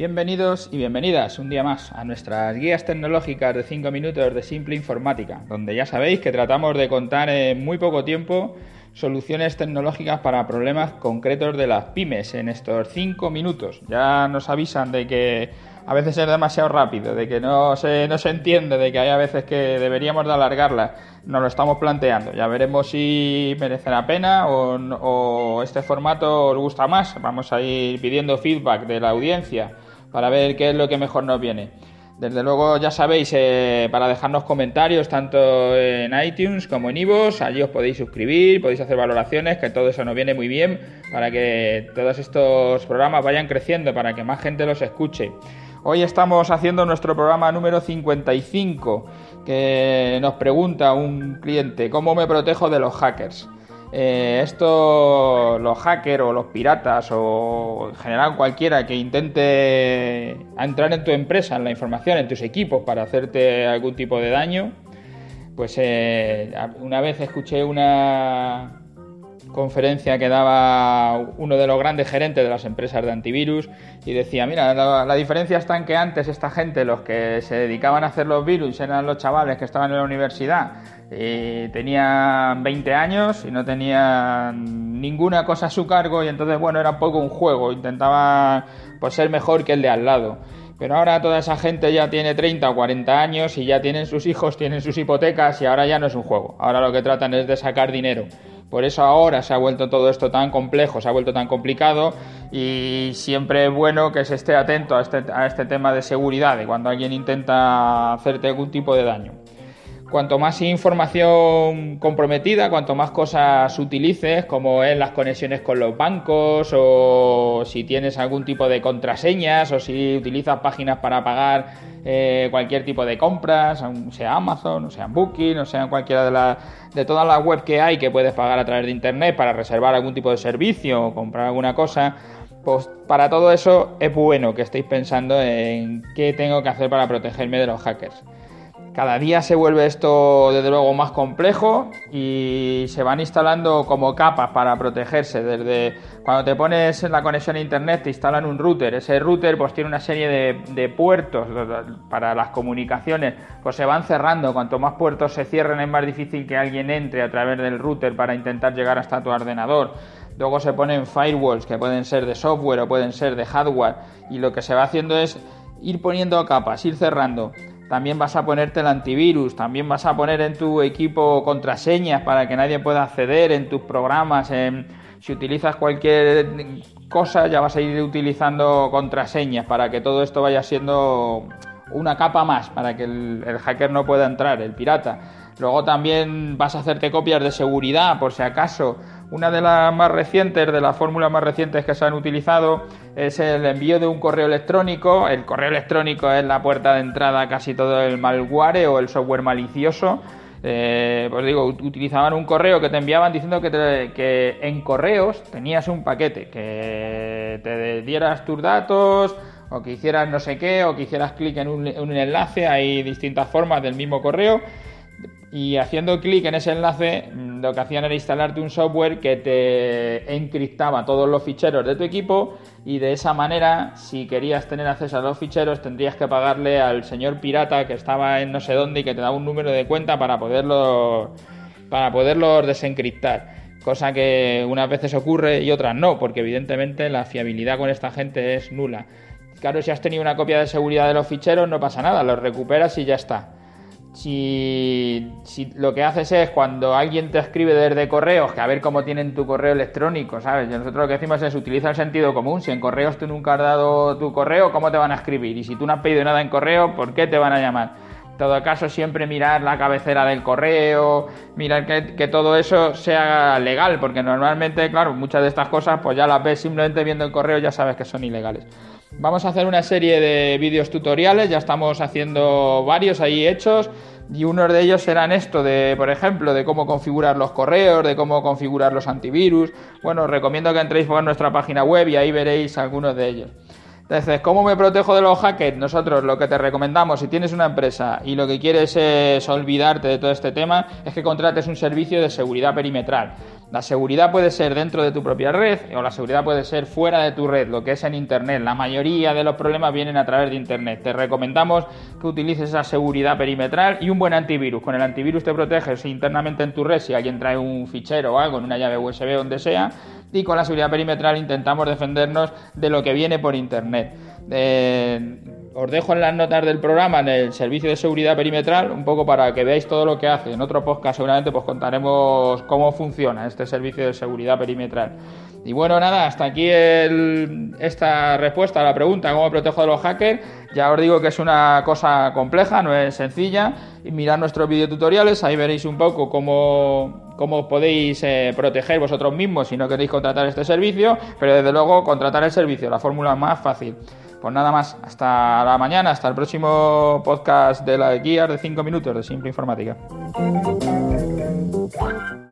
Bienvenidos y bienvenidas un día más a nuestras guías tecnológicas de 5 minutos de simple informática, donde ya sabéis que tratamos de contar en muy poco tiempo soluciones tecnológicas para problemas concretos de las pymes en estos 5 minutos. Ya nos avisan de que a veces es demasiado rápido, de que no se, no se entiende, de que hay a veces que deberíamos de alargarla. Nos lo estamos planteando. Ya veremos si merece la pena o, o este formato os gusta más. Vamos a ir pidiendo feedback de la audiencia para ver qué es lo que mejor nos viene. Desde luego ya sabéis, eh, para dejarnos comentarios tanto en iTunes como en iVoox, allí os podéis suscribir, podéis hacer valoraciones, que todo eso nos viene muy bien para que todos estos programas vayan creciendo, para que más gente los escuche. Hoy estamos haciendo nuestro programa número 55, que nos pregunta un cliente, ¿cómo me protejo de los hackers? Eh, esto, los hackers o los piratas o en general cualquiera que intente entrar en tu empresa, en la información, en tus equipos para hacerte algún tipo de daño, pues eh, una vez escuché una conferencia que daba uno de los grandes gerentes de las empresas de antivirus y decía, mira, la, diferencia está en que antes esta gente, los que se dedicaban a hacer los virus, eran los chavales que estaban en la universidad y tenían 20 años y no tenían ninguna cosa a su cargo y entonces, bueno, era un poco un juego, intentaba pues, ser mejor que el de al lado. Pero ahora toda esa gente ya tiene 30 o 40 años y ya tienen sus hijos, tienen sus hipotecas y ahora ya no es un juego. Ahora lo que tratan es de sacar dinero. Por eso ahora se ha vuelto todo esto tan complejo, se ha vuelto tan complicado y siempre es bueno que se esté atento a este, a este tema de seguridad, de cuando alguien intenta hacerte algún tipo de daño cuanto más información comprometida, cuanto más cosas utilices, como es las conexiones con los bancos, o si tienes algún tipo de contraseñas, o si utilizas páginas para pagar eh, cualquier tipo de compras, sea Amazon, sea Booking, o sea cualquiera de, las de todas las webs que hay que puedes pagar a través de Internet para reservar algún tipo de servicio o comprar alguna cosa. Pues para todo eso es bueno que estéis pensando en qué tengo que hacer para protegerme de los hackers. Cada día se vuelve esto desde luego más complejo y se van instalando como capas para protegerse. Desde cuando te pones en la conexión a internet te instalan un router. Ese router pues tiene una serie de, puertos para las comunicaciones. Pues se van cerrando. Cuanto más puertos se cierren es más difícil que alguien entre a través del router para intentar llegar hasta tu ordenador. Luego se ponen firewalls que pueden ser de software o pueden ser de hardware. Y lo que se va haciendo es ir poniendo capas, ir cerrando también vas a ponerte el antivirus, también vas a poner en tu equipo contraseñas para que nadie pueda acceder en tus programas. si utilizas cualquier cosa, ya vas a ir utilizando contraseñas para que todo esto vaya siendo una capa más, para que el, el hacker no pueda entrar, el pirata. Luego también vas a hacerte copias de seguridad por si acaso una de las más recientes, de las fórmulas más recientes que se han utilizado, es el envío de un correo electrónico. El correo electrónico es la puerta de entrada a casi todo el malware o el software malicioso. Eh, pues digo, utilizaban un correo que te enviaban diciendo que, que, en correos tenías un paquete, que te dieras tus datos o que hicieras no sé qué o que hicieras clic un, en un enlace, hay distintas formas del mismo correo y haciendo clic en ese enlace mm, lo que hacían era instalarte un software que te encriptaba todos los ficheros de tu equipo y de esa manera si querías tener acceso a los ficheros tendrías que pagarle al señor pirata que estaba en no sé dónde y que te daba un número de cuenta para poderlo para poderlos desencriptar. Cosa que unas veces ocurre y otras no porque evidentemente la fiabilidad con esta gente es nula. Claro si has tenido una copia de seguridad de los ficheros no pasa nada los recuperas y ya está si, lo que haces es cuando alguien te escribe desde correos, que a ver cómo tienen tu correo electrónico, ¿sabes? nosotros lo que decimos es utiliza el sentido común. Si en correos tú nunca has dado tu correo, ¿cómo te van a escribir? Y si tú no has pedido nada en correo, ¿por qué te van a llamar? En todo caso, siempre mirar la cabecera del correo, mirar que, que todo eso sea legal, porque normalmente, claro, muchas de estas cosas, pues ya las ves simplemente viendo el correo, ya sabes que son ilegales. Vamos a hacer una serie de vídeos tutoriales, ya estamos haciendo varios ahí hechos y unos de ellos serán esto de, por ejemplo, de cómo configurar los correos, de cómo configurar los antivirus. Bueno, os recomiendo que entréis por nuestra página web y ahí veréis algunos de ellos. Entonces, ¿cómo me protejo de los hackers? Nosotros lo que te recomendamos, si tienes una empresa y lo que quieres es olvidarte de todo este tema, es que contrates un servicio de seguridad perimetral. La seguridad puede ser dentro de tu propia red o la seguridad puede ser fuera de tu red, lo que es en Internet. La mayoría de los problemas vienen a través de Internet. Te recomendamos que utilices esa seguridad perimetral y un buen antivirus. Con el antivirus te proteges internamente en tu red si alguien trae un fichero o algo en una llave USB donde sea. Y con la seguridad perimetral intentamos defendernos de lo que viene por Internet. Eh, os dejo en las notas del programa en el servicio de seguridad perimetral, un poco para que veáis todo lo que hace. En otro podcast seguramente pues contaremos cómo funciona este servicio de seguridad perimetral. Y bueno, nada, hasta aquí esta respuesta a la pregunta, ¿cómo protejo de los hackers? Ya os digo que es una cosa compleja, no es sencilla. Y mirad nuestros videotutoriales, ahí veréis un poco cómo, cómo podéis eh, proteger vosotros mismos si no queréis contratar este servicio, pero desde luego contratar el servicio, la fórmula más fácil. Pues nada más, hasta la mañana, hasta el próximo podcast de la guía de 5 minutos de Simple Informática.